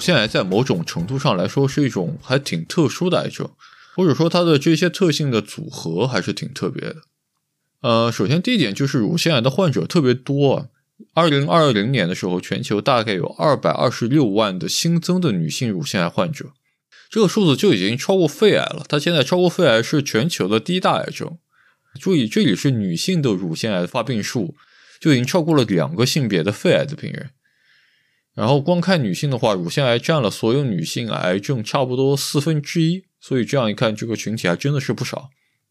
腺癌在某种程度上来说是一种还挺特殊的癌症，或者说它的这些特性的组合还是挺特别的。呃，首先第一点就是乳腺癌的患者特别多啊。二零二零年的时候，全球大概有二百二十六万的新增的女性乳腺癌患者，这个数字就已经超过肺癌了。它现在超过肺癌是全球的第一大癌症。注意，这里是女性的乳腺癌发病数就已经超过了两个性别的肺癌的病人。然后光看女性的话，乳腺癌占了所有女性癌症差不多四分之一，所以这样一看，这个群体还真的是不少。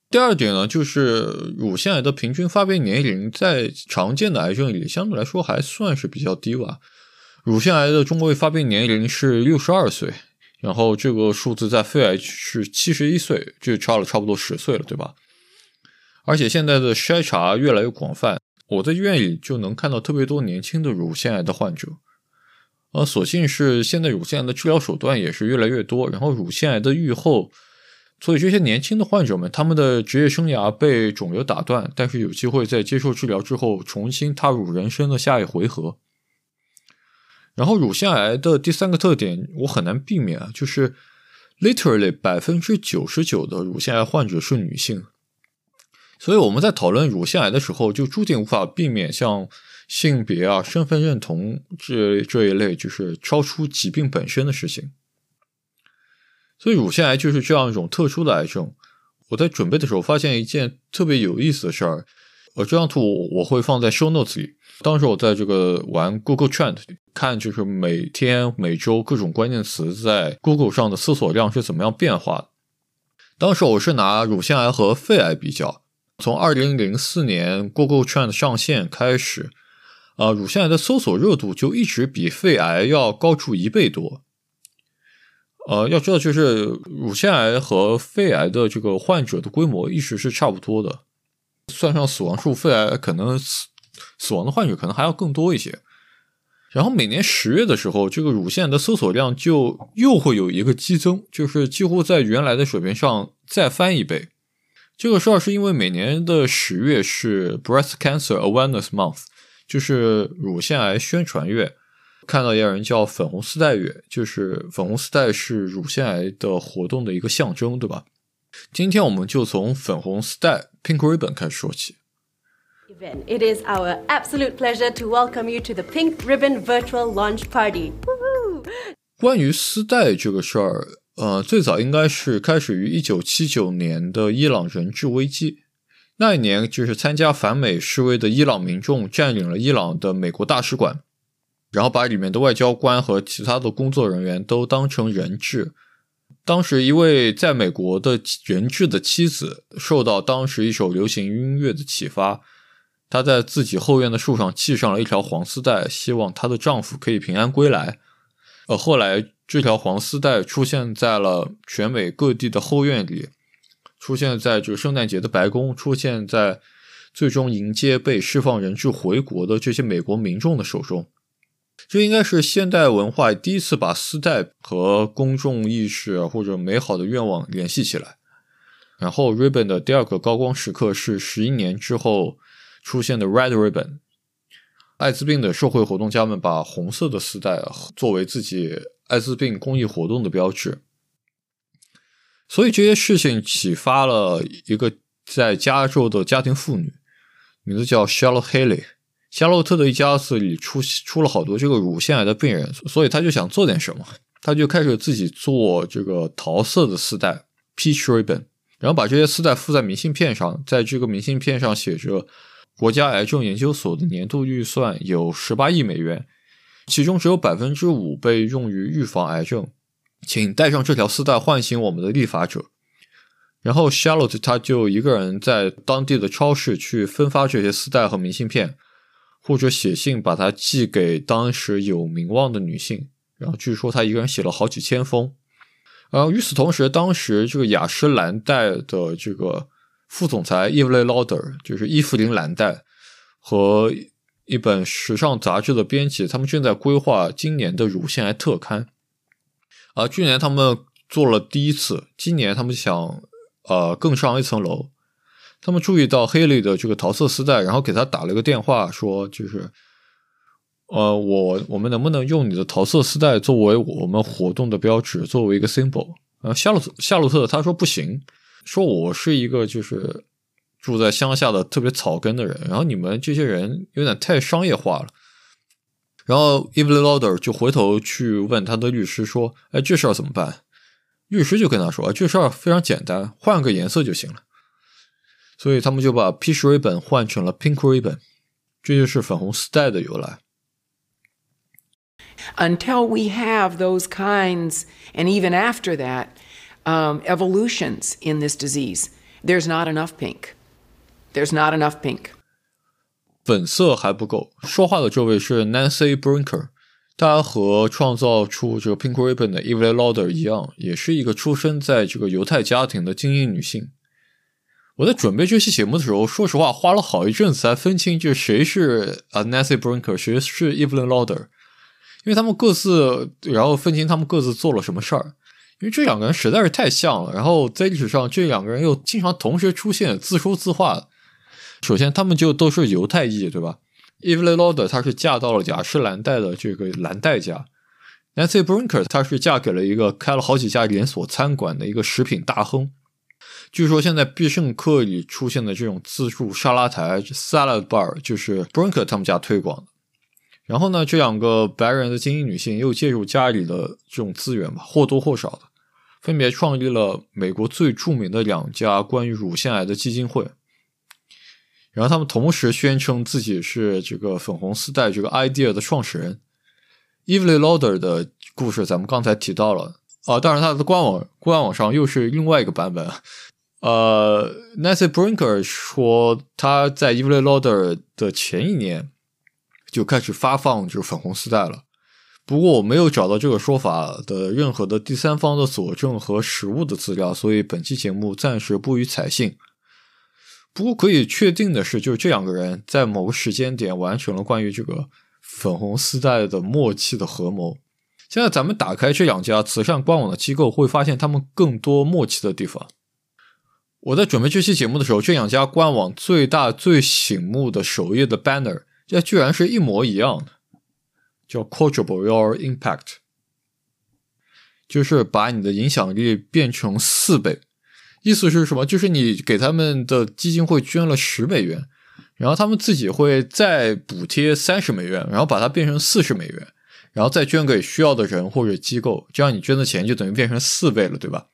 第二点呢，就是乳腺癌的平均发病年龄在常见的癌症里相对来说还算是比较低吧。乳腺癌的中位发病年龄是六十二岁，然后这个数字在肺癌是七十一岁，就差了差不多十岁了，对吧？而且现在的筛查越来越广泛，我在医院里就能看到特别多年轻的乳腺癌的患者。呃所幸是现在乳腺癌的治疗手段也是越来越多，然后乳腺癌的预后。所以这些年轻的患者们，他们的职业生涯被肿瘤打断，但是有机会在接受治疗之后重新踏入人生的下一回合。然后乳腺癌的第三个特点，我很难避免啊，就是 literally 百分之九十九的乳腺癌患者是女性。所以我们在讨论乳腺癌的时候，就注定无法避免像性别啊、身份认同这这一类，就是超出疾病本身的事情。所以乳腺癌就是这样一种特殊的癌症。我在准备的时候发现一件特别有意思的事儿，呃，这张图我会放在 show notes 里。当时我在这个玩 Google Trend 看，就是每天、每周各种关键词在 Google 上的搜索量是怎么样变化的。当时我是拿乳腺癌和肺癌比较，从二零零四年 Google Trend 上线开始，啊，乳腺癌的搜索热度就一直比肺癌要高出一倍多。呃，要知道，就是乳腺癌和肺癌的这个患者的规模一直是差不多的，算上死亡数，肺癌可能死死亡的患者可能还要更多一些。然后每年十月的时候，这个乳腺的搜索量就又会有一个激增，就是几乎在原来的水平上再翻一倍。这个事儿是因为每年的十月是 Breast Cancer Awareness Month，就是乳腺癌宣传月。看到也有人叫粉红丝带月，就是粉红丝带是乳腺癌的活动的一个象征，对吧？今天我们就从粉红丝带 （Pink Ribbon） 开始说起。It is our absolute pleasure to welcome you to the Pink Ribbon Virtual Launch Party. 关于丝带这个事儿，呃，最早应该是开始于一九七九年的伊朗人质危机。那一年，就是参加反美示威的伊朗民众占领了伊朗的美国大使馆。然后把里面的外交官和其他的工作人员都当成人质。当时一位在美国的人质的妻子受到当时一首流行音乐的启发，她在自己后院的树上系上了一条黄丝带，希望她的丈夫可以平安归来。呃，后来这条黄丝带出现在了全美各地的后院里，出现在这个圣诞节的白宫，出现在最终迎接被释放人质回国的这些美国民众的手中。这应该是现代文化第一次把丝带和公众意识或者美好的愿望联系起来。然后，ribbon 的第二个高光时刻是十一年之后出现的 red ribbon。艾滋病的社会活动家们把红色的丝带作为自己艾滋病公益活动的标志。所以这些事情启发了一个在加州的家庭妇女，名字叫 Charlotte Haley。夏洛特的一家子里出出了好多这个乳腺癌的病人，所以他就想做点什么，他就开始自己做这个桃色的丝带 （peach ribbon），然后把这些丝带附在明信片上，在这个明信片上写着“国家癌症研究所的年度预算有十八亿美元，其中只有百分之五被用于预防癌症，请带上这条丝带唤醒我们的立法者。”然后 Charlotte 他就一个人在当地的超市去分发这些丝带和明信片。或者写信把它寄给当时有名望的女性，然后据说他一个人写了好几千封。然后与此同时，当时这个雅诗兰黛的这个副总裁 Evie Loder，就是伊芙琳兰黛和一本时尚杂志的编辑，他们正在规划今年的乳腺癌特刊。啊，去年他们做了第一次，今年他们想呃更上一层楼。他们注意到黑利的这个桃色丝带，然后给他打了个电话，说就是，呃，我我们能不能用你的桃色丝带作为我们活动的标志，作为一个 symbol？呃，夏洛特夏洛特他说不行，说我是一个就是住在乡下的特别草根的人，然后你们这些人有点太商业化了。然后 Evelyn Lauder 就回头去问他的律师说：“哎，这事儿怎么办？”律师就跟他说：“这事儿非常简单，换个颜色就行了。”所以他们就把 Peach Ribbon 换成了 Pink Ribbon，这就是粉红丝带的由来。 until we have those kinds, and even after that, um, evolutions in this disease, there's not enough pink. There's not enough pink. 本色还不够。说话的这位是 Nancy Brinker，她和创造出这个 Pink Ribbon 的 Evelyn Lauder 一样，也是一个出生在这个犹太家庭的精英女性。我在准备这期节目的时候，说实话花了好一阵子才分清这谁是啊 Nancy Brinker，谁是 Evelyn Lauder，因为他们各自，然后分清他们各自做了什么事儿。因为这两个人实在是太像了，然后在历史上这两个人又经常同时出现，自说自话。首先，他们就都是犹太裔，对吧？Evelyn Lauder 她是嫁到了雅诗兰黛的这个兰黛家，Nancy Brinker 她是嫁给了一个开了好几家连锁餐馆的一个食品大亨。据说现在必胜客里出现的这种自助沙拉台 （salad bar） 就是 Brinker 他们家推广的。然后呢，这两个白人的精英女性又借助家里的这种资源吧，或多或少的，分别创立了美国最著名的两家关于乳腺癌的基金会。然后他们同时宣称自己是这个粉红丝带这个 idea 的创始人。Evelyn Lauder 的故事咱们刚才提到了啊，当然他的官网官网上又是另外一个版本。呃，Nancy Brinker 说他在 Evelyn Lauder 的前一年就开始发放就是粉红丝带了。不过我没有找到这个说法的任何的第三方的佐证和实物的资料，所以本期节目暂时不予采信。不过可以确定的是，就是这两个人在某个时间点完成了关于这个粉红丝带的默契的合谋。现在咱们打开这两家慈善官网的机构，会发现他们更多默契的地方。我在准备这期节目的时候，这两家官网最大最醒目的首页的 banner，这居然是一模一样的，叫 “Quadruple Your Impact”，就是把你的影响力变成四倍。意思是什么？就是你给他们的基金会捐了十美元，然后他们自己会再补贴三十美元，然后把它变成四十美元，然后再捐给需要的人或者机构，这样你捐的钱就等于变成四倍了，对吧？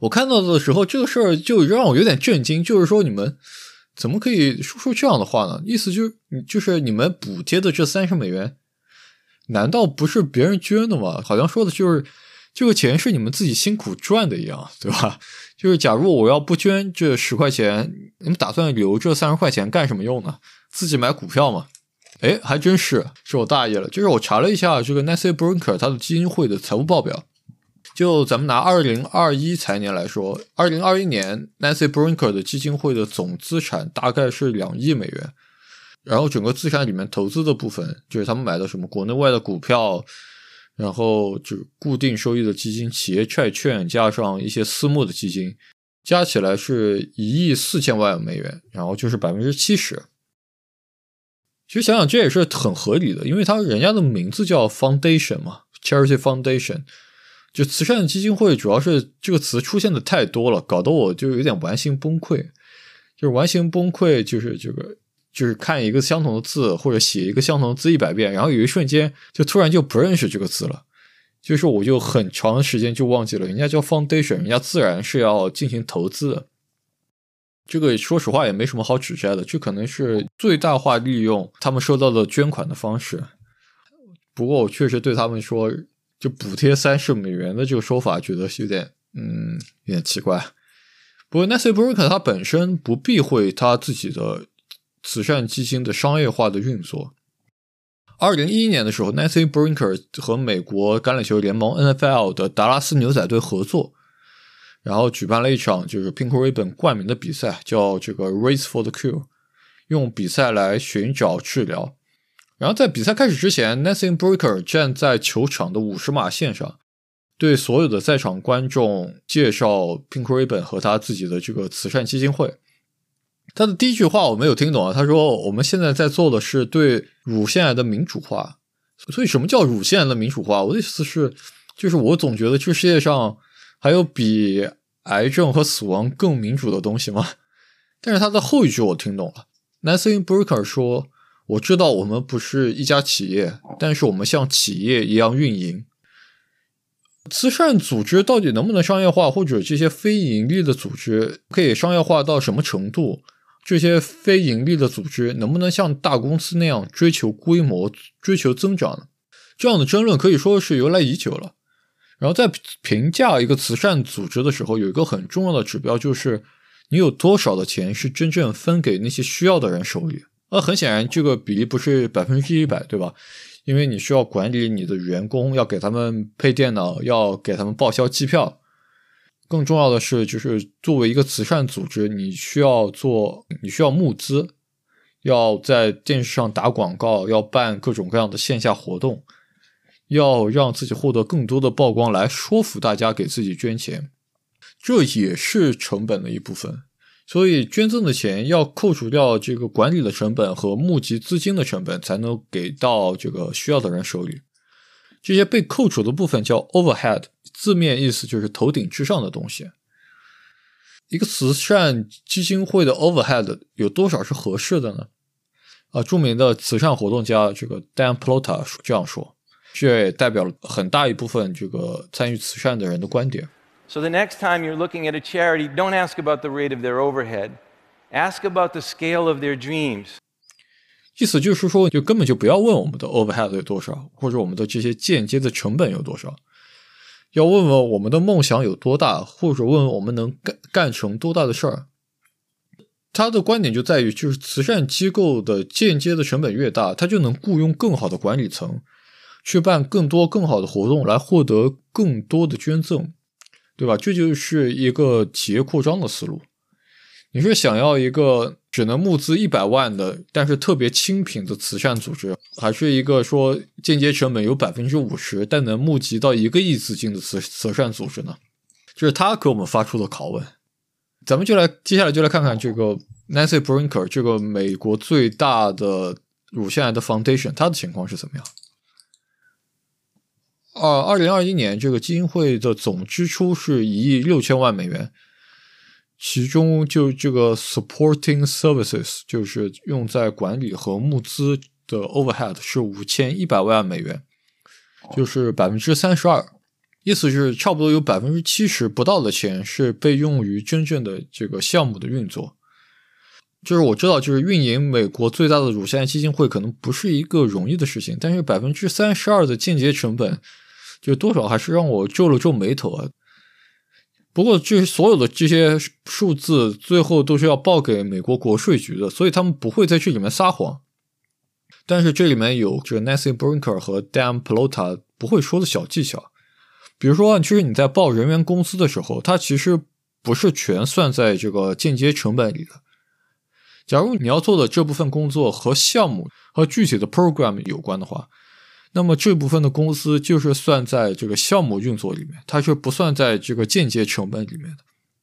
我看到的时候，这个事儿就让我有点震惊，就是说你们怎么可以说出这样的话呢？意思就是，就是你们补贴的这三十美元，难道不是别人捐的吗？好像说的就是这个钱是你们自己辛苦赚的一样，对吧？就是假如我要不捐这十块钱，你们打算留这三十块钱干什么用呢？自己买股票吗？哎，还真是，是我大意了。就是我查了一下这个 Nancy Brinker 他的基金会的财务报表，就咱们拿二零二一财年来说，二零二一年 Nancy Brinker 的基金会的总资产大概是两亿美元，然后整个资产里面投资的部分，就是他们买的什么国内外的股票。然后就固定收益的基金、企业债券加上一些私募的基金，加起来是一亿四千万美元，然后就是百分之七十。其实想想这也是很合理的，因为他人家的名字叫 Foundation 嘛，Charity Foundation，就慈善基金会，主要是这个词出现的太多了，搞得我就有点完形崩溃。就是完形崩溃，就是这个。就是看一个相同的字，或者写一个相同的字一百遍，然后有一瞬间就突然就不认识这个字了。就是我就很长时间就忘记了，人家叫 foundation，人家自然是要进行投资的。这个说实话也没什么好指摘的，这可能是最大化利用他们收到的捐款的方式。不过我确实对他们说就补贴三十美元的这个说法，觉得是有点嗯有点奇怪。不过 Nancy Brinker 他本身不避讳他自己的。慈善基金的商业化的运作。二零一一年的时候，Nancy Brinker 和美国橄榄球联盟 NFL 的达拉斯牛仔队合作，然后举办了一场就是 Pink Ribbon 冠名的比赛，叫这个 Race for the Cure，用比赛来寻找治疗。然后在比赛开始之前，Nancy Brinker 站在球场的五十码线上，对所有的在场观众介绍 Pink Ribbon 和他自己的这个慈善基金会。他的第一句话我没有听懂啊，他说我们现在在做的是对乳腺癌的民主化。所以什么叫乳腺癌的民主化？我的意思是，就是我总觉得这世界上还有比癌症和死亡更民主的东西吗？但是他的后一句我听懂了，Nancy Breker 说。我知道我们不是一家企业，但是我们像企业一样运营。慈善组织到底能不能商业化，或者这些非盈利的组织可以商业化到什么程度？这些非盈利的组织能不能像大公司那样追求规模、追求增长呢？这样的争论可以说是由来已久了。然后在评价一个慈善组织的时候，有一个很重要的指标，就是你有多少的钱是真正分给那些需要的人手里。那，很显然，这个比例不是百分之一百，对吧？因为你需要管理你的员工，要给他们配电脑，要给他们报销机票。更重要的是，就是作为一个慈善组织，你需要做，你需要募资，要在电视上打广告，要办各种各样的线下活动，要让自己获得更多的曝光，来说服大家给自己捐钱，这也是成本的一部分。所以捐赠的钱要扣除掉这个管理的成本和募集资金的成本，才能给到这个需要的人手里。这些被扣除的部分叫 overhead，字面意思就是头顶之上的东西。一个慈善基金会的 overhead 有多少是合适的呢？啊，著名的慈善活动家这个 Dan Plota 这样说，这也代表了很大一部分这个参与慈善的人的观点。So the next time you're looking at a charity, don't ask about the rate of their overhead. Ask about the scale of their dreams. 意思就是说，就根本就不要问我们的 overhead 有多少，或者我们的这些间接的成本有多少，要问问我们的梦想有多大，或者问问我们能干干成多大的事儿。他的观点就在于，就是慈善机构的间接的成本越大，他就能雇佣更好的管理层，去办更多更好的活动，来获得更多的捐赠。对吧？这就是一个企业扩张的思路。你是想要一个只能募资一百万的，但是特别清贫的慈善组织，还是一个说间接成本有百分之五十，但能募集到一个亿资金的慈慈善组织呢？这是他给我们发出的拷问。咱们就来接下来就来看看这个 Nancy Brinker 这个美国最大的乳腺癌的 Foundation，它的情况是怎么样？二二零二一年，这个基金会的总支出是一亿六千万美元，其中就这个 supporting services 就是用在管理和募资的 overhead 是五千一百万美元，就是百分之三十二，意思是差不多有百分之七十不到的钱是被用于真正的这个项目的运作。就是我知道，就是运营美国最大的乳腺癌基金会可能不是一个容易的事情，但是百分之三十二的间接成本。就多少还是让我皱了皱眉头啊。不过，这所有的这些数字最后都是要报给美国国税局的，所以他们不会在这里面撒谎。但是这里面有这个 Nancy Brinker 和 Dan Plota 不会说的小技巧，比如说，其实你在报人员工资的时候，它其实不是全算在这个间接成本里的。假如你要做的这部分工作和项目和具体的 program 有关的话。那么这部分的公司就是算在这个项目运作里面，它是不算在这个间接成本里面的。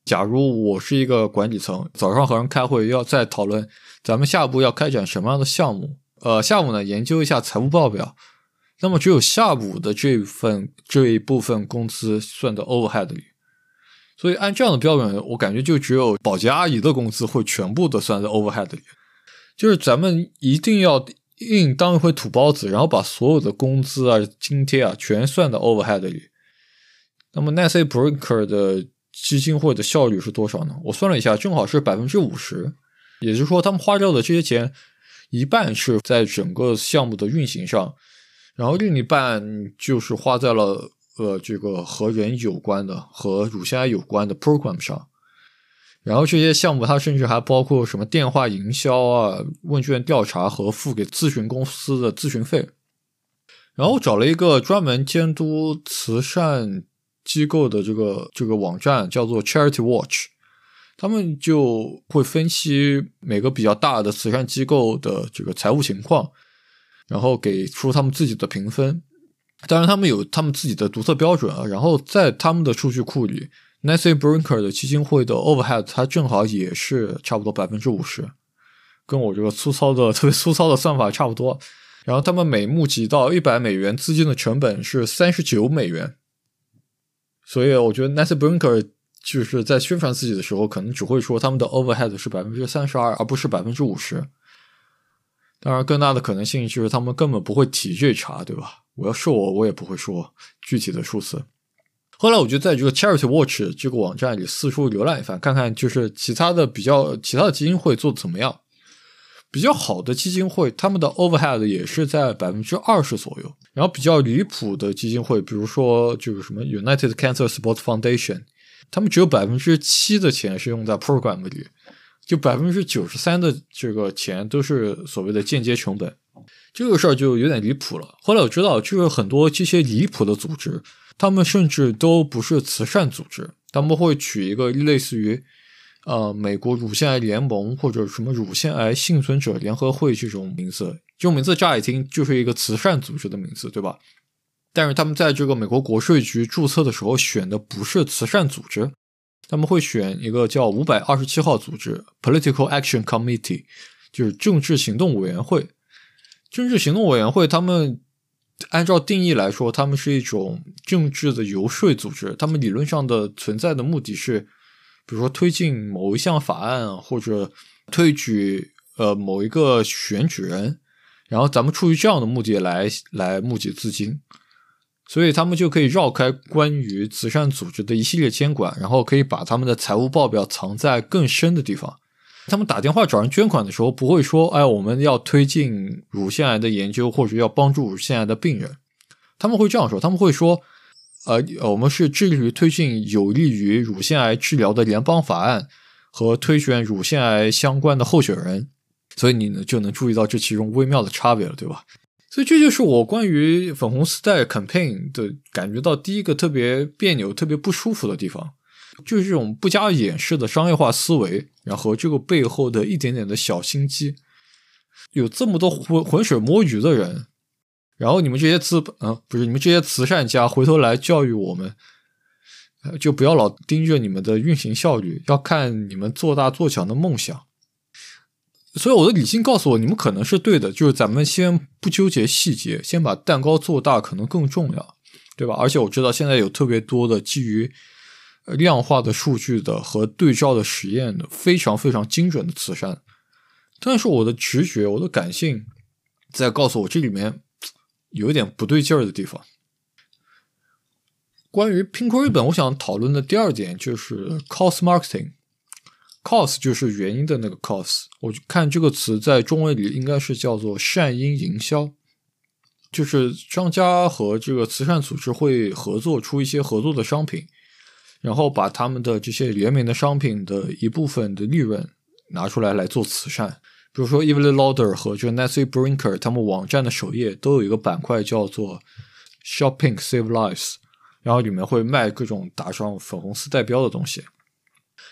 假如我是一个管理层，早上和人开会要再讨论咱们下一步要开展什么样的项目，呃，下午呢研究一下财务报表，那么只有下午的这份这一部分工资算在 overhead 里。所以按这样的标准，我感觉就只有保洁阿姨的工资会全部都算在 overhead 里，就是咱们一定要。硬当一回土包子，然后把所有的工资啊、津贴啊全算到 overhead 里。那么 Nancy Brinker 的基金会的效率是多少呢？我算了一下，正好是百分之五十。也就是说，他们花掉的这些钱，一半是在整个项目的运行上，然后另一半就是花在了呃这个和人有关的、和乳腺癌有关的 program 上。然后这些项目，它甚至还包括什么电话营销啊、问卷调查和付给咨询公司的咨询费。然后找了一个专门监督慈善机构的这个这个网站，叫做 Charity Watch，他们就会分析每个比较大的慈善机构的这个财务情况，然后给出他们自己的评分。当然，他们有他们自己的独特标准啊。然后在他们的数据库里。Nancy Brinker 的基金会的 overhead，它正好也是差不多百分之五十，跟我这个粗糙的特别粗糙的算法差不多。然后他们每募集到一百美元资金的成本是三十九美元，所以我觉得 Nancy Brinker 就是在宣传自己的时候，可能只会说他们的 overhead 是百分之三十二，而不是百分之五十。当然，更大的可能性就是他们根本不会提这茬，对吧？我要是我，我也不会说具体的数字。后来我就在这个 Charity Watch 这个网站里四处浏览一番，看看就是其他的比较其他的基金会做的怎么样。比较好的基金会，他们的 overhead 也是在百分之二十左右。然后比较离谱的基金会，比如说就是什么 United Cancer Support Foundation，他们只有百分之七的钱是用在 program 里。就百分之九十三的这个钱都是所谓的间接成本，这个事儿就有点离谱了。后来我知道，就是很多这些离谱的组织，他们甚至都不是慈善组织，他们会取一个类似于呃美国乳腺癌联盟或者什么乳腺癌幸存者联合会这种名字，这种名字乍一听就是一个慈善组织的名字，对吧？但是他们在这个美国国税局注册的时候选的不是慈善组织。他们会选一个叫五百二十七号组织 （Political Action Committee），就是政治行动委员会。政治行动委员会，他们按照定义来说，他们是一种政治的游说组织。他们理论上的存在的目的是，比如说推进某一项法案，或者推举呃某一个选举人，然后咱们出于这样的目的来来募集资金。所以他们就可以绕开关于慈善组织的一系列监管，然后可以把他们的财务报表藏在更深的地方。他们打电话找人捐款的时候，不会说：“哎，我们要推进乳腺癌的研究，或者要帮助乳腺癌的病人。”他们会这样说：“他们会说，呃，我们是致力于推进有利于乳腺癌治疗的联邦法案和推选乳腺癌相关的候选人。”所以你呢就能注意到这其中微妙的差别了，对吧？所以这就是我关于粉红丝带 campaign 的感觉到第一个特别别扭、特别不舒服的地方，就是这种不加掩饰的商业化思维，然后这个背后的一点点的小心机。有这么多浑浑水摸鱼的人，然后你们这些资本啊，不是你们这些慈善家，回头来教育我们，就不要老盯着你们的运行效率，要看你们做大做强的梦想。所以我的理性告诉我，你们可能是对的，就是咱们先不纠结细节，先把蛋糕做大，可能更重要，对吧？而且我知道现在有特别多的基于量化的数据的和对照的实验的非常非常精准的慈善，但是我的直觉、我的感性在告诉我，这里面有一点不对劲儿的地方。关于 Pink Ribbon，我想讨论的第二点就是 Cost Marketing。cause 就是原因的那个 cause，我看这个词在中文里应该是叫做善因营销，就是商家和这个慈善组织会合作出一些合作的商品，然后把他们的这些联名的商品的一部分的利润拿出来来做慈善。比如说 Evelyn Lauder 和这个 Nancy Brinker 他们网站的首页都有一个板块叫做 Shopping Save Lives，然后里面会卖各种打上粉红丝带标的东西。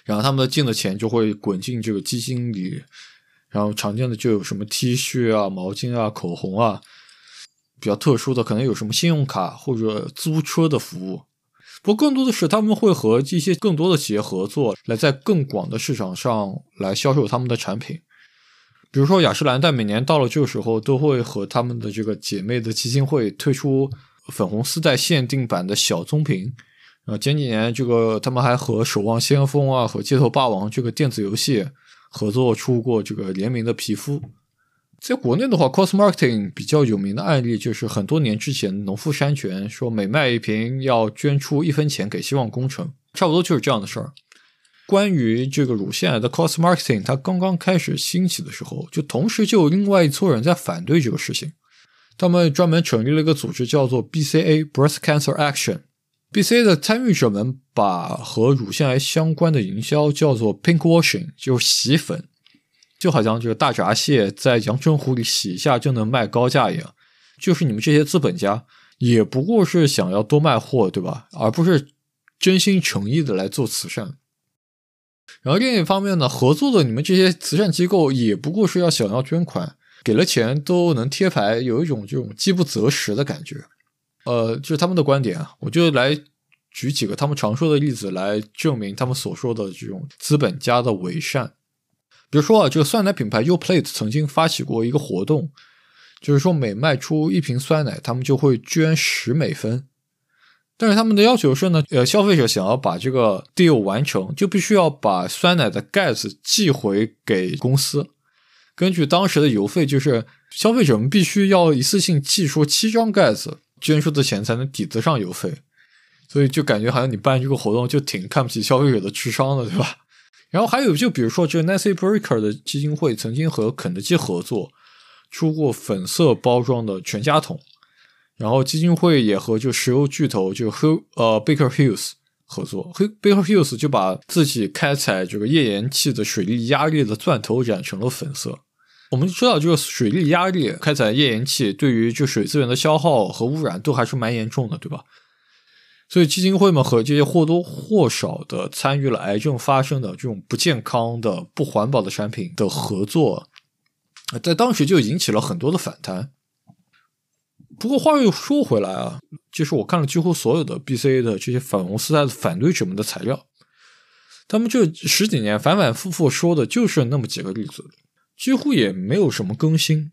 然后他们的进的钱就会滚进这个基金里，然后常见的就有什么 T 恤啊、毛巾啊、口红啊，比较特殊的可能有什么信用卡或者租车的服务。不过更多的是他们会和一些更多的企业合作，来在更广的市场上来销售他们的产品。比如说雅诗兰黛每年到了这个时候，都会和他们的这个姐妹的基金会推出粉红丝带限定版的小棕瓶。啊，前几年这个他们还和《守望先锋》啊和《街头霸王》这个电子游戏合作出过这个联名的皮肤。在国内的话，Cost Marketing 比较有名的案例就是很多年之前，农夫山泉说每卖一瓶要捐出一分钱给希望工程，差不多就是这样的事儿。关于这个乳腺癌的 Cost Marketing，它刚刚开始兴起的时候，就同时就有另外一撮人在反对这个事情，他们专门成立了一个组织，叫做 BCA Breast Cancer Action。BCA 的参与者们把和乳腺癌相关的营销叫做 “pink washing”，就是洗粉，就好像这个大闸蟹在阳澄湖里洗一下就能卖高价一样。就是你们这些资本家也不过是想要多卖货，对吧？而不是真心诚意的来做慈善。然后另一方面呢，合作的你们这些慈善机构也不过是要想要捐款，给了钱都能贴牌，有一种这种饥不择食的感觉。呃，就是他们的观点啊，我就来举几个他们常说的例子来证明他们所说的这种资本家的伪善。比如说啊，这个酸奶品牌 Uplate 曾经发起过一个活动，就是说每卖出一瓶酸奶，他们就会捐十美分。但是他们的要求是呢，呃，消费者想要把这个 deal 完成，就必须要把酸奶的盖子寄回给公司。根据当时的邮费，就是消费者们必须要一次性寄出七张盖子，捐出的钱才能抵得上邮费。所以就感觉好像你办这个活动就挺看不起消费者的智商的，对吧？然后还有就比如说，这个 Nancy Breaker 的基金会曾经和肯德基合作，出过粉色包装的全家桶。然后基金会也和就石油巨头就 H 呃 Baker Hughes 合作，Baker Hughes 就把自己开采这个页岩气的水力压力的钻头染成了粉色。我们知道，这个水力压力开采页岩气对于就水资源的消耗和污染都还是蛮严重的，对吧？所以基金会们和这些或多或少的参与了癌症发生的这种不健康的、不环保的产品的合作，在当时就引起了很多的反弹。不过话又说回来啊，就是我看了几乎所有的 BCA 的这些反红丝带的反对者们的材料，他们这十几年反反复复说的就是那么几个例子，几乎也没有什么更新。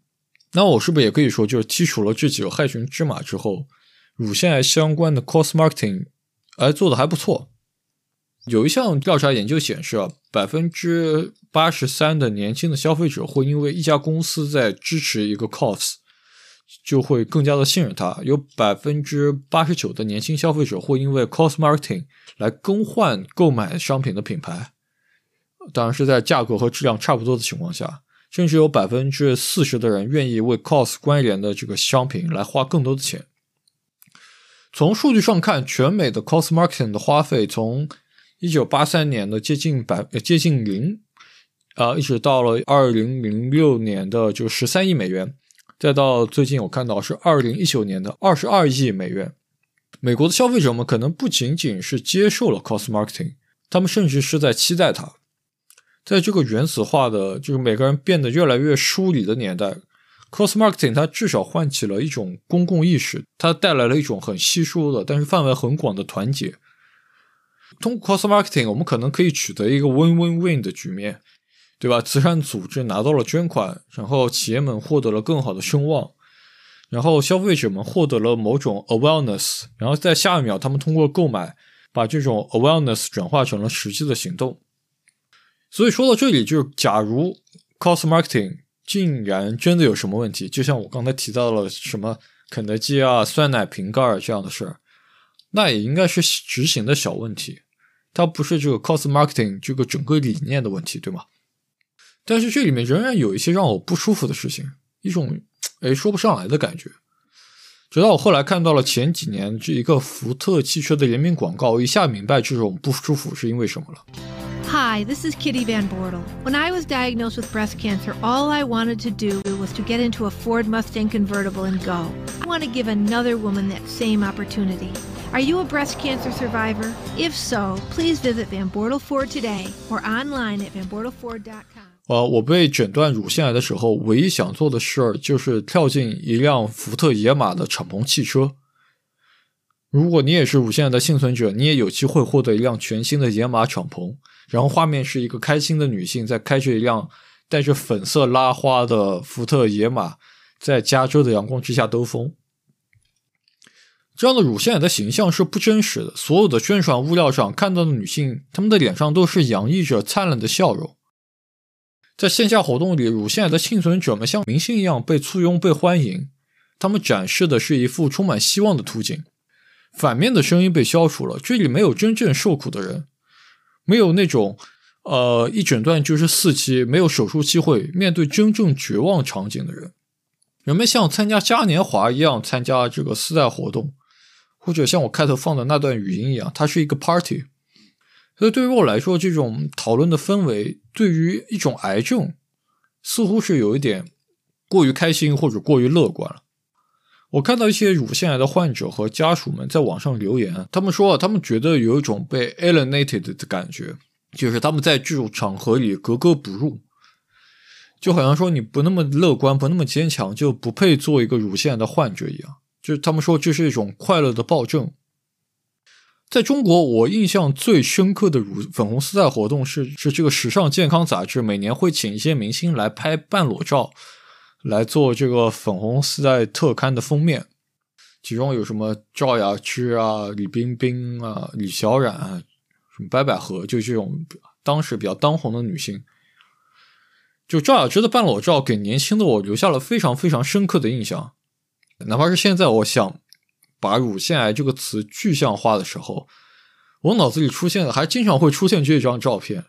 那我是不是也可以说，就是剔除了这几个害群之马之后，乳腺癌相关的 cost marketing 哎做的还不错？有一项调查研究显示啊，百分之八十三的年轻的消费者会因为一家公司在支持一个 cost。就会更加的信任它。有百分之八十九的年轻消费者会因为 cost marketing 来更换购买商品的品牌，当然是在价格和质量差不多的情况下。甚至有百分之四十的人愿意为 cost 关联的这个商品来花更多的钱。从数据上看，全美的 cost marketing 的花费从一九八三年的接近百接近零，啊，一直到了二零零六年的就十三亿美元。再到最近，我看到是二零一九年的二十二亿美元。美国的消费者们可能不仅仅是接受了 cost marketing，他们甚至是在期待它。在这个原子化的，就是每个人变得越来越疏离的年代，cost marketing 它至少唤起了一种公共意识，它带来了一种很稀疏的，但是范围很广的团结。通过 cost marketing，我们可能可以取得一个 win-win-win 的局面。对吧？慈善组织拿到了捐款，然后企业们获得了更好的声望，然后消费者们获得了某种 awareness，然后在下一秒，他们通过购买把这种 awareness 转化成了实际的行动。所以说到这里，就是假如 cost marketing 竟然真的有什么问题，就像我刚才提到了什么肯德基啊、酸奶瓶盖这样的事儿，那也应该是执行的小问题，它不是这个 cost marketing 这个整个理念的问题，对吗？但是这里面仍然有一些让我不舒服的事情，一种哎说不上来的感觉。直到我后来看到了前几年这一个福特汽车的联名广告，一下明白这种不舒服是因为什么了。Hi, this is Kitty Van Bortle. When I was diagnosed with breast cancer, all I wanted to do was to get into a Ford Mustang convertible and go. I want to give another woman that same opportunity. Are you a breast cancer survivor? If so, please visit Van Bortle Ford today or online at vanbortleford.com. 呃，我被诊断乳腺癌的时候，唯一想做的事儿就是跳进一辆福特野马的敞篷汽车。 如果你也是乳腺癌的幸存者，你也有机会获得一辆全新的野马敞篷。然后画面是一个开心的女性在开着一辆带着粉色拉花的福特野马，在加州的阳光之下兜风。这样的乳腺癌的形象是不真实的。所有的宣传物料上看到的女性，她们的脸上都是洋溢着灿烂的笑容。在线下活动里，乳腺癌的幸存者们像明星一样被簇拥、被欢迎。他们展示的是一幅充满希望的图景。反面的声音被消除了，这里没有真正受苦的人，没有那种呃一诊断就是四期、没有手术机会、面对真正绝望场景的人。人们像参加嘉年华一样参加这个丝带活动，或者像我开头放的那段语音一样，它是一个 party。所以对于我来说，这种讨论的氛围对于一种癌症似乎是有一点过于开心或者过于乐观了。我看到一些乳腺癌的患者和家属们在网上留言，他们说啊，他们觉得有一种被 alienated 的感觉，就是他们在这种场合里格格不入，就好像说你不那么乐观、不那么坚强，就不配做一个乳腺癌的患者一样。就是他们说这是一种快乐的暴政。在中国，我印象最深刻的乳粉红丝带活动是是这个时尚健康杂志每年会请一些明星来拍半裸照，来做这个粉红丝带特刊的封面。其中有什么赵雅芝啊、李冰冰啊、李小冉啊、什么白百合，就这种当时比较当红的女性。就赵雅芝的半裸照给年轻的我留下了非常非常深刻的印象。哪怕是现在，我想把乳腺癌这个词具象化的时候，我脑子里出现的还经常会出现这张照片。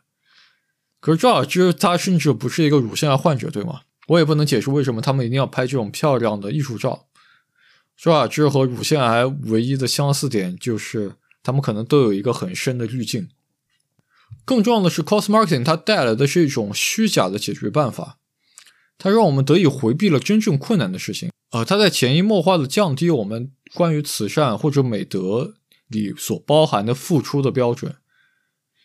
可是赵雅芝她甚至不是一个乳腺癌患者，对吗？我也不能解释为什么他们一定要拍这种漂亮的艺术照。周雅芝和乳腺癌唯一的相似点就是，他们可能都有一个很深的滤镜。更重要的是，cos marketing 它带来的是一种虚假的解决办法，它让我们得以回避了真正困难的事情。呃，它在潜移默化的降低我们关于慈善或者美德里所包含的付出的标准。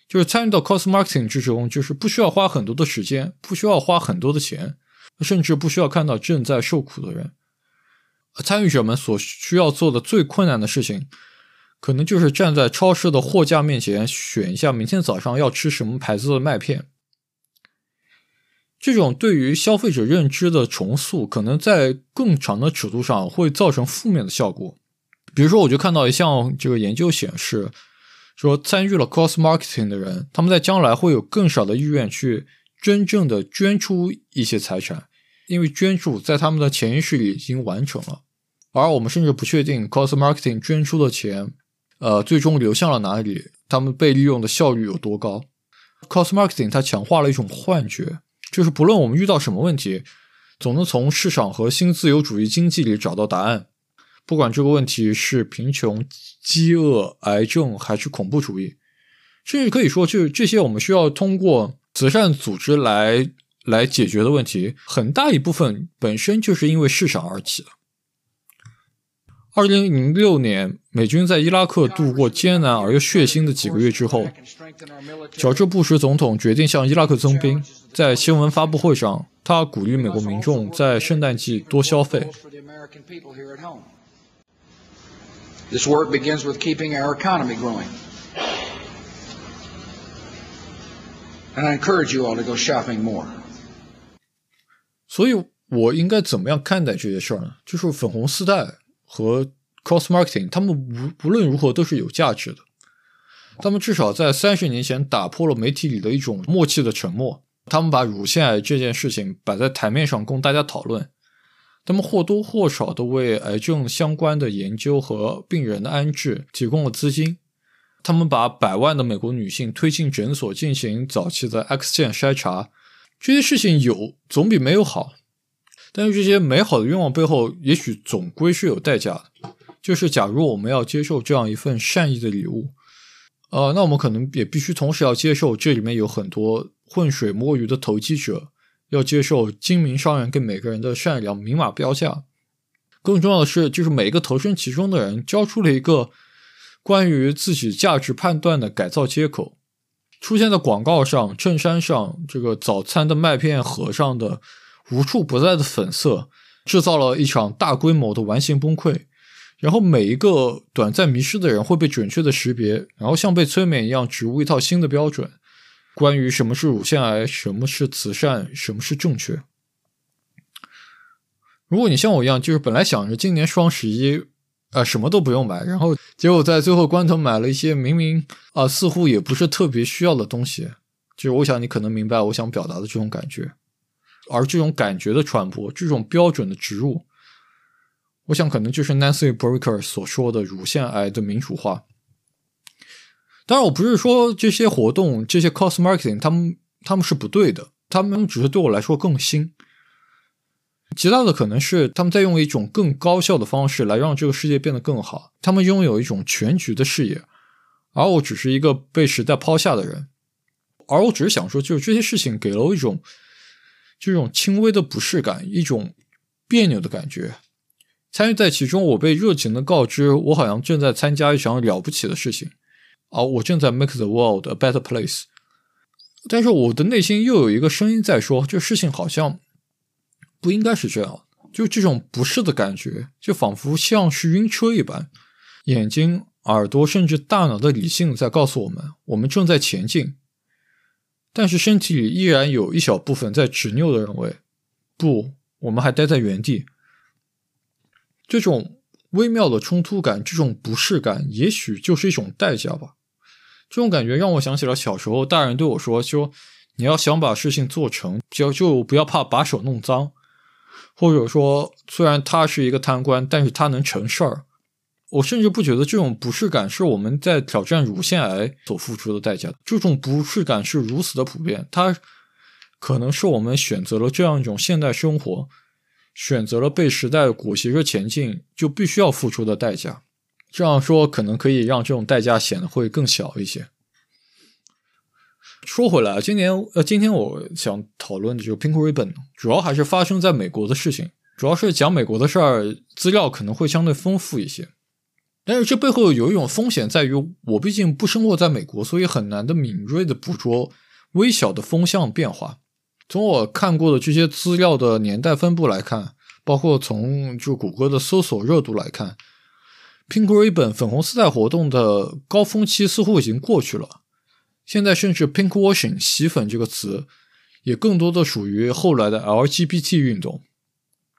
就是参与到 cos marketing 之中，就是不需要花很多的时间，不需要花很多的钱，甚至不需要看到正在受苦的人。参与者们所需要做的最困难的事情，可能就是站在超市的货架面前选一下明天早上要吃什么牌子的麦片。这种对于消费者认知的重塑，可能在更长的尺度上会造成负面的效果。比如说，我就看到一项这个研究显示，说参与了 cos marketing 的人，他们在将来会有更少的意愿去真正的捐出一些财产，因为捐助在他们的潜意识里已经完成了。而我们甚至不确定 Cost marketing 捐出的钱，呃，最终流向了哪里？他们被利用的效率有多高 Cost marketing 它强化了一种幻觉，就是不论我们遇到什么问题，总能从市场和新自由主义经济里找到答案。不管这个问题是贫穷、饥饿、癌症还是恐怖主义，甚至可以说，就是这些我们需要通过慈善组织来来解决的问题，很大一部分本身就是因为市场而起的。二零零六年，美军在伊拉克度过艰难而又血腥的几个月之后，乔治·布什总统决定向伊拉克增兵。在新闻发布会上，他鼓励美国民众在圣诞季多消费。This work begins with keeping our economy growing, and I encourage you all to go shopping more. 所以，我应该怎么样看待这些事儿呢？就是粉红丝带。和 cross marketing，他们无不论如何都是有价值的。他们至少在三十年前打破了媒体里的一种默契的沉默。他们把乳腺癌这件事情摆在台面上供大家讨论。他们或多或少的为癌症相关的研究和病人的安置提供了资金。他们把百万的美国女性推进诊所进行早期的 X 线筛查。这些事情有总比没有好。但是这些美好的愿望背后，也许总归是有代价的。就是假如我们要接受这样一份善意的礼物，呃，那我们可能也必须同时要接受这里面有很多浑水摸鱼的投机者，要接受精明商人给每个人的善良明码标价。更重要的是，就是每一个投身其中的人交出了一个关于自己价值判断的改造接口，出现在广告上、衬衫上、这个早餐的麦片盒上的。无处不在的粉色，制造了一场大规模的完形崩溃。然后每一个短暂迷失的人会被准确的识别，然后像被催眠一样植入一套新的标准，关于什么是乳腺癌，什么是慈善，什么是正确。如果你像我一样，就是本来想着今年双十一啊什么都不用买，然后结果在最后关头买了一些明明啊似乎也不是特别需要的东西，就是我想你可能明白我想表达的这种感觉。而这种感觉的传播，这种标准的植入，我想可能就是 Nancy Breaker 所说的乳腺癌的民主化。当然，我不是说这些活动、这些 Cost marketing 他们他们是不对的，他们只是对我来说更新。其他的可能是他们在用一种更高效的方式来让这个世界变得更好。他们拥有一种全局的视野，而我只是一个被时代抛下的人。而我只是想说，就是这些事情给了我一种。这种轻微的不适感，一种别扭的感觉，参与在其中，我被热情的告知，我好像正在参加一场了不起的事情，而我正在 make the world a better place。但是我的内心又有一个声音在说，这事情好像不应该是这样，就这种不适的感觉，就仿佛像是晕车一般，眼睛耳朵甚至大脑的理性在告诉我们，我们正在前进，但是身体里依然有一小部分在执拗的认为，不，我们还待在原地。这种微妙的冲突感，这种不适感，也许就是一种代价吧。这种感觉让我想起了小时候大人对我说：“说你要想把事情做成，就就不要怕把手弄脏。”或者说，虽然他是一个贪官，但是他能成事儿。我甚至不觉得这种不适感是我们在挑战乳腺癌所付出的代价。这种不适感是如此的普遍，它可能是我们选择了这样一种现代生活，选择了被时代裹挟着前进，就必须要付出的代价。这样说可能可以让这种代价显得会更小一些。说回来，今年呃，今天我想讨论的就是 Pink Ribbon，主要还是发生在美国的事情，主要是讲美国的事儿，资料可能会相对丰富一些。但是这背后有一种风险在于，我毕竟不生活在美国，所以很难的敏锐的捕捉微小的风向变化。从我看过的这些资料的年代分布来看，包括从就谷歌的搜索热度来看，Pink Ribbon 粉红丝带活动的高峰期似乎已经过去了。现在甚至 Pink Washing 洗粉这个词，也更多的属于后来的 LGBT 运动。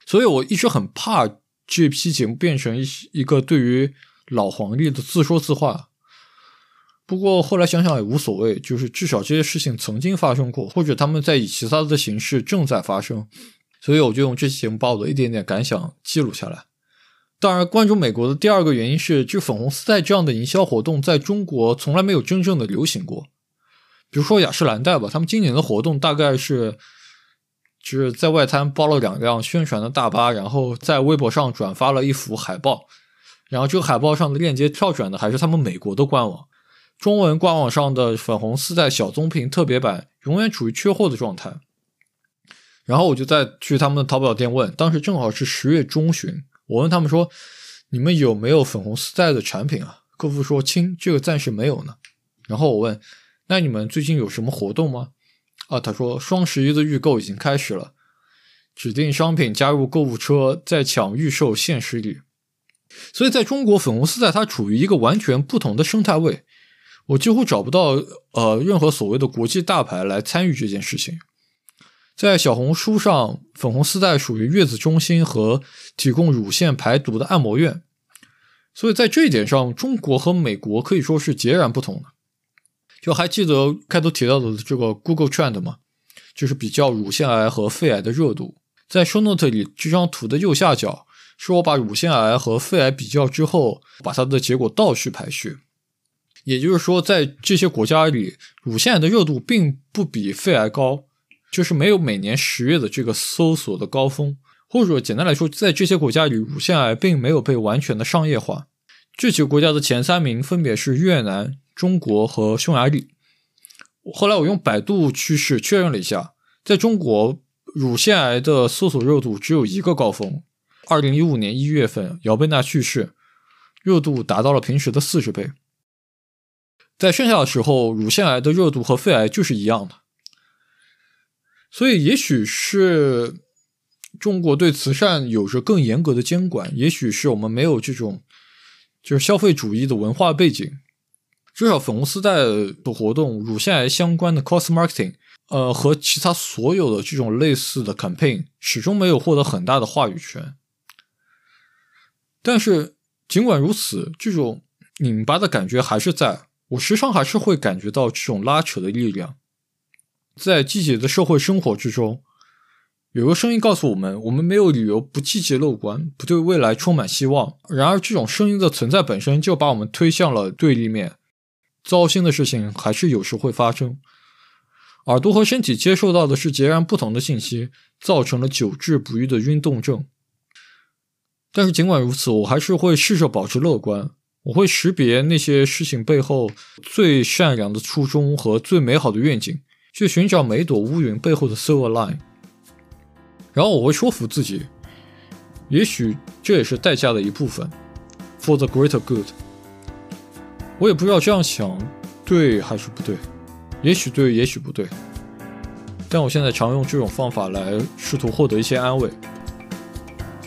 所以我一直很怕这批节目变成一一个对于老黄历的自说自话，不过后来想想也无所谓，就是至少这些事情曾经发生过，或者他们在以其他的形式正在发生，所以我就用这期节目把我的一点点感想记录下来。当然，关注美国的第二个原因是，就粉红丝带这样的营销活动在中国从来没有真正的流行过。比如说雅诗兰黛吧，他们今年的活动大概是，就是在外滩包了两辆宣传的大巴，然后在微博上转发了一幅海报。然后这个海报上的链接跳转的还是他们美国的官网，中文官网上的粉红丝带小棕瓶特别版永远处于缺货的状态。然后我就再去他们的淘宝店问，当时正好是十月中旬，我问他们说：“你们有没有粉红丝带的产品啊？”客服说：“亲，这个暂时没有呢。”然后我问：“那你们最近有什么活动吗？”啊，他说：“双十一的预购已经开始了，指定商品加入购物车，在抢预售限时礼。”所以，在中国，粉红丝带它处于一个完全不同的生态位。我几乎找不到呃任何所谓的国际大牌来参与这件事情。在小红书上，粉红丝带属于月子中心和提供乳腺排毒的按摩院。所以在这一点上，中国和美国可以说是截然不同的。就还记得开头提到的这个 Google Trend 吗？就是比较乳腺癌和肺癌的热度。在 Show Note 里这张图的右下角。是我把乳腺癌和肺癌比较之后，把它的结果倒序排序。也就是说，在这些国家里，乳腺癌的热度并不比肺癌高，就是没有每年十月的这个搜索的高峰。或者简单来说，在这些国家里，乳腺癌并没有被完全的商业化。这几个国家的前三名分别是越南、中国和匈牙利。后来我用百度趋势确认了一下，在中国，乳腺癌的搜索热度只有一个高峰。二零一五年一月份，姚贝娜去世，热度达到了平时的四十倍。在剩下的时候，乳腺癌的热度和肺癌就是一样的。所以，也许是中国对慈善有着更严格的监管，也许是我们没有这种就是消费主义的文化背景。至少粉红丝带的活动，乳腺癌相关的 cost marketing，呃，和其他所有的这种类似的 campaign，始终没有获得很大的话语权。但是，尽管如此，这种拧巴的感觉还是在。我时常还是会感觉到这种拉扯的力量。在积极的社会生活之中，有个声音告诉我们：我们没有理由不积极乐观，不对未来充满希望。然而，这种声音的存在本身就把我们推向了对立面。糟心的事情还是有时会发生。耳朵和身体接受到的是截然不同的信息，造成了久治不愈的晕动症。但是尽管如此，我还是会试着保持乐观。我会识别那些事情背后最善良的初衷和最美好的愿景，去寻找每朵乌云背后的 silver line。然后我会说服自己，也许这也是代价的一部分，for the greater good。我也不知道这样想对还是不对，也许对，也许不对。但我现在常用这种方法来试图获得一些安慰。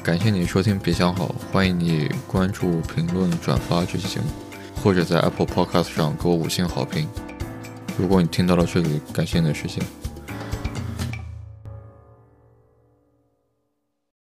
感谢你收听，别想好，欢迎你关注、评论、转发这期节目。或者在 Apple Podcast 上给我五星好评。如果你听到了这里，感谢你的时间。